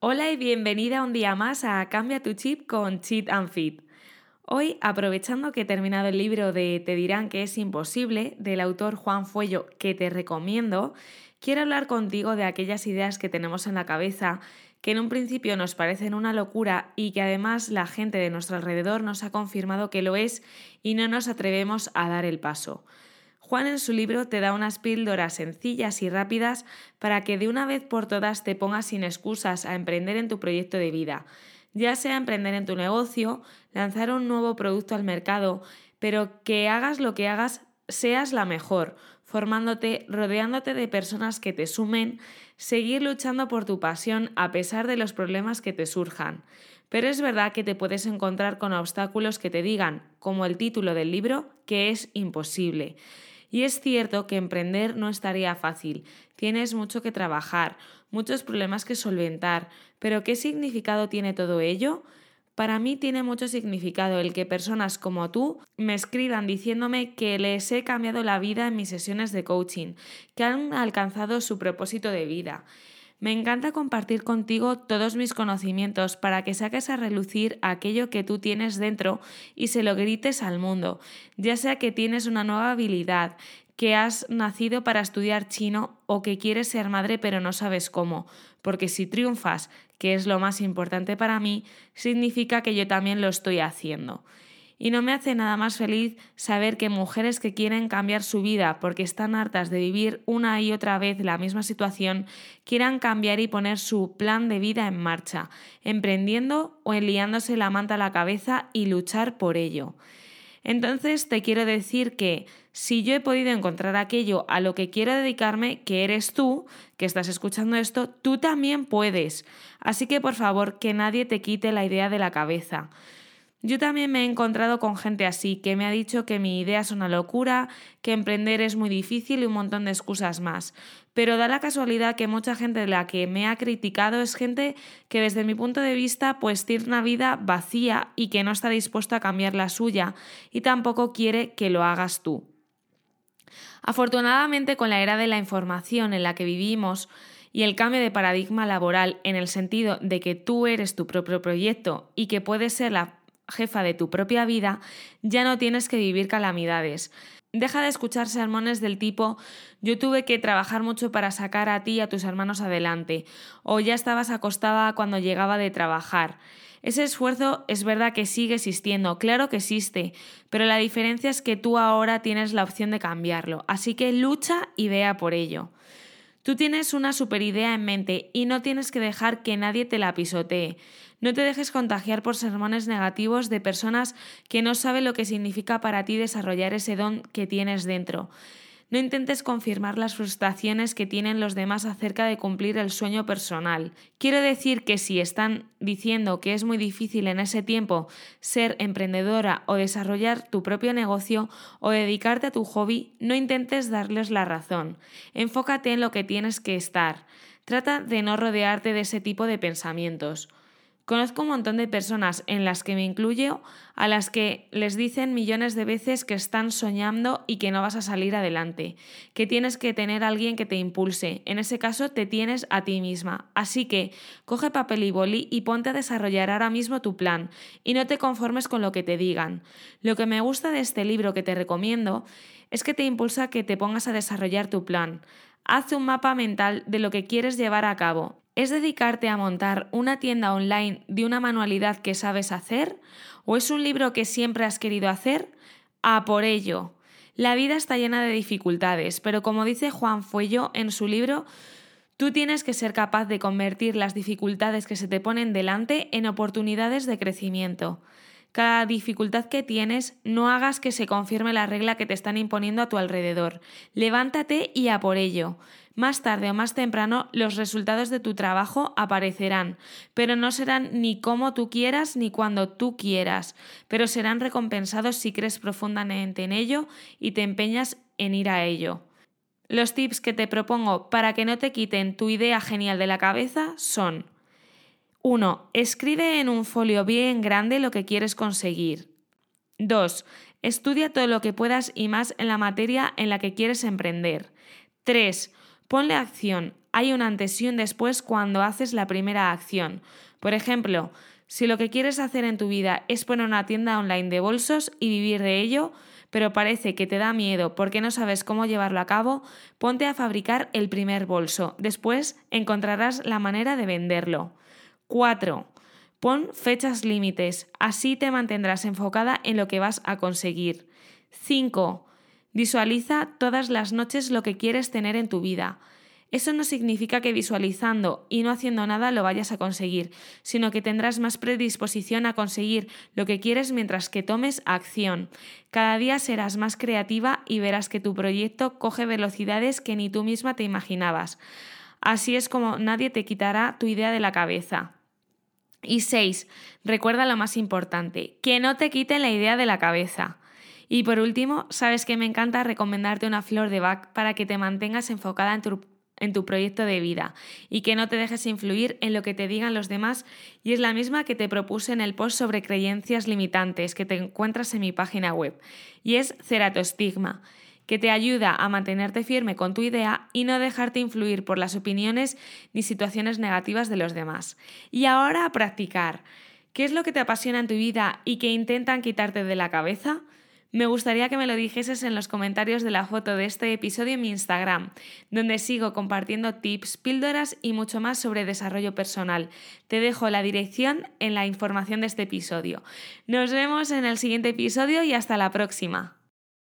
Hola y bienvenida un día más a Cambia tu chip con Cheat and Fit. Hoy, aprovechando que he terminado el libro de Te dirán que es imposible del autor Juan Fuello, que te recomiendo, quiero hablar contigo de aquellas ideas que tenemos en la cabeza que en un principio nos parecen una locura y que además la gente de nuestro alrededor nos ha confirmado que lo es y no nos atrevemos a dar el paso. Juan en su libro te da unas píldoras sencillas y rápidas para que de una vez por todas te pongas sin excusas a emprender en tu proyecto de vida, ya sea emprender en tu negocio, lanzar un nuevo producto al mercado, pero que hagas lo que hagas, seas la mejor, formándote, rodeándote de personas que te sumen, seguir luchando por tu pasión a pesar de los problemas que te surjan. Pero es verdad que te puedes encontrar con obstáculos que te digan, como el título del libro, que es imposible. Y es cierto que emprender no estaría fácil. Tienes mucho que trabajar, muchos problemas que solventar. Pero ¿qué significado tiene todo ello? Para mí tiene mucho significado el que personas como tú me escriban diciéndome que les he cambiado la vida en mis sesiones de coaching, que han alcanzado su propósito de vida. Me encanta compartir contigo todos mis conocimientos para que saques a relucir aquello que tú tienes dentro y se lo grites al mundo, ya sea que tienes una nueva habilidad, que has nacido para estudiar chino o que quieres ser madre pero no sabes cómo, porque si triunfas, que es lo más importante para mí, significa que yo también lo estoy haciendo. Y no me hace nada más feliz saber que mujeres que quieren cambiar su vida porque están hartas de vivir una y otra vez la misma situación, quieran cambiar y poner su plan de vida en marcha, emprendiendo o enliándose la manta a la cabeza y luchar por ello. Entonces te quiero decir que si yo he podido encontrar aquello a lo que quiero dedicarme, que eres tú, que estás escuchando esto, tú también puedes. Así que por favor, que nadie te quite la idea de la cabeza. Yo también me he encontrado con gente así, que me ha dicho que mi idea es una locura, que emprender es muy difícil y un montón de excusas más. Pero da la casualidad que mucha gente de la que me ha criticado es gente que desde mi punto de vista pues tiene una vida vacía y que no está dispuesta a cambiar la suya y tampoco quiere que lo hagas tú. Afortunadamente con la era de la información en la que vivimos, y el cambio de paradigma laboral en el sentido de que tú eres tu propio proyecto y que puedes ser la jefa de tu propia vida, ya no tienes que vivir calamidades. Deja de escuchar sermones del tipo yo tuve que trabajar mucho para sacar a ti y a tus hermanos adelante, o ya estabas acostada cuando llegaba de trabajar. Ese esfuerzo es verdad que sigue existiendo, claro que existe, pero la diferencia es que tú ahora tienes la opción de cambiarlo, así que lucha y vea por ello. Tú tienes una super idea en mente y no tienes que dejar que nadie te la pisotee. No te dejes contagiar por sermones negativos de personas que no saben lo que significa para ti desarrollar ese don que tienes dentro. No intentes confirmar las frustraciones que tienen los demás acerca de cumplir el sueño personal. Quiero decir que si están diciendo que es muy difícil en ese tiempo ser emprendedora o desarrollar tu propio negocio o dedicarte a tu hobby, no intentes darles la razón. Enfócate en lo que tienes que estar. Trata de no rodearte de ese tipo de pensamientos. Conozco un montón de personas, en las que me incluyo, a las que les dicen millones de veces que están soñando y que no vas a salir adelante, que tienes que tener a alguien que te impulse. En ese caso, te tienes a ti misma. Así que coge papel y boli y ponte a desarrollar ahora mismo tu plan y no te conformes con lo que te digan. Lo que me gusta de este libro que te recomiendo es que te impulsa a que te pongas a desarrollar tu plan. Haz un mapa mental de lo que quieres llevar a cabo ¿Es dedicarte a montar una tienda online de una manualidad que sabes hacer? ¿O es un libro que siempre has querido hacer? A por ello. La vida está llena de dificultades, pero como dice Juan Fuello en su libro, tú tienes que ser capaz de convertir las dificultades que se te ponen delante en oportunidades de crecimiento. Cada dificultad que tienes, no hagas que se confirme la regla que te están imponiendo a tu alrededor. Levántate y a por ello. Más tarde o más temprano los resultados de tu trabajo aparecerán, pero no serán ni como tú quieras ni cuando tú quieras, pero serán recompensados si crees profundamente en ello y te empeñas en ir a ello. Los tips que te propongo para que no te quiten tu idea genial de la cabeza son 1. Escribe en un folio bien grande lo que quieres conseguir. 2. Estudia todo lo que puedas y más en la materia en la que quieres emprender. 3. Ponle acción. hay un antes y un después cuando haces la primera acción. Por ejemplo, si lo que quieres hacer en tu vida es poner una tienda online de bolsos y vivir de ello, pero parece que te da miedo porque no sabes cómo llevarlo a cabo, ponte a fabricar el primer bolso. Después encontrarás la manera de venderlo. 4. Pon fechas límites, así te mantendrás enfocada en lo que vas a conseguir. 5. Visualiza todas las noches lo que quieres tener en tu vida. Eso no significa que visualizando y no haciendo nada lo vayas a conseguir, sino que tendrás más predisposición a conseguir lo que quieres mientras que tomes acción. Cada día serás más creativa y verás que tu proyecto coge velocidades que ni tú misma te imaginabas. Así es como nadie te quitará tu idea de la cabeza. Y 6. Recuerda lo más importante, que no te quiten la idea de la cabeza. Y por último, sabes que me encanta recomendarte una flor de Bach para que te mantengas enfocada en tu en tu proyecto de vida y que no te dejes influir en lo que te digan los demás y es la misma que te propuse en el post sobre creencias limitantes que te encuentras en mi página web y es Ceratostigma que te ayuda a mantenerte firme con tu idea y no dejarte influir por las opiniones ni situaciones negativas de los demás. Y ahora a practicar. ¿Qué es lo que te apasiona en tu vida y que intentan quitarte de la cabeza? Me gustaría que me lo dijeses en los comentarios de la foto de este episodio en mi Instagram, donde sigo compartiendo tips, píldoras y mucho más sobre desarrollo personal. Te dejo la dirección en la información de este episodio. Nos vemos en el siguiente episodio y hasta la próxima.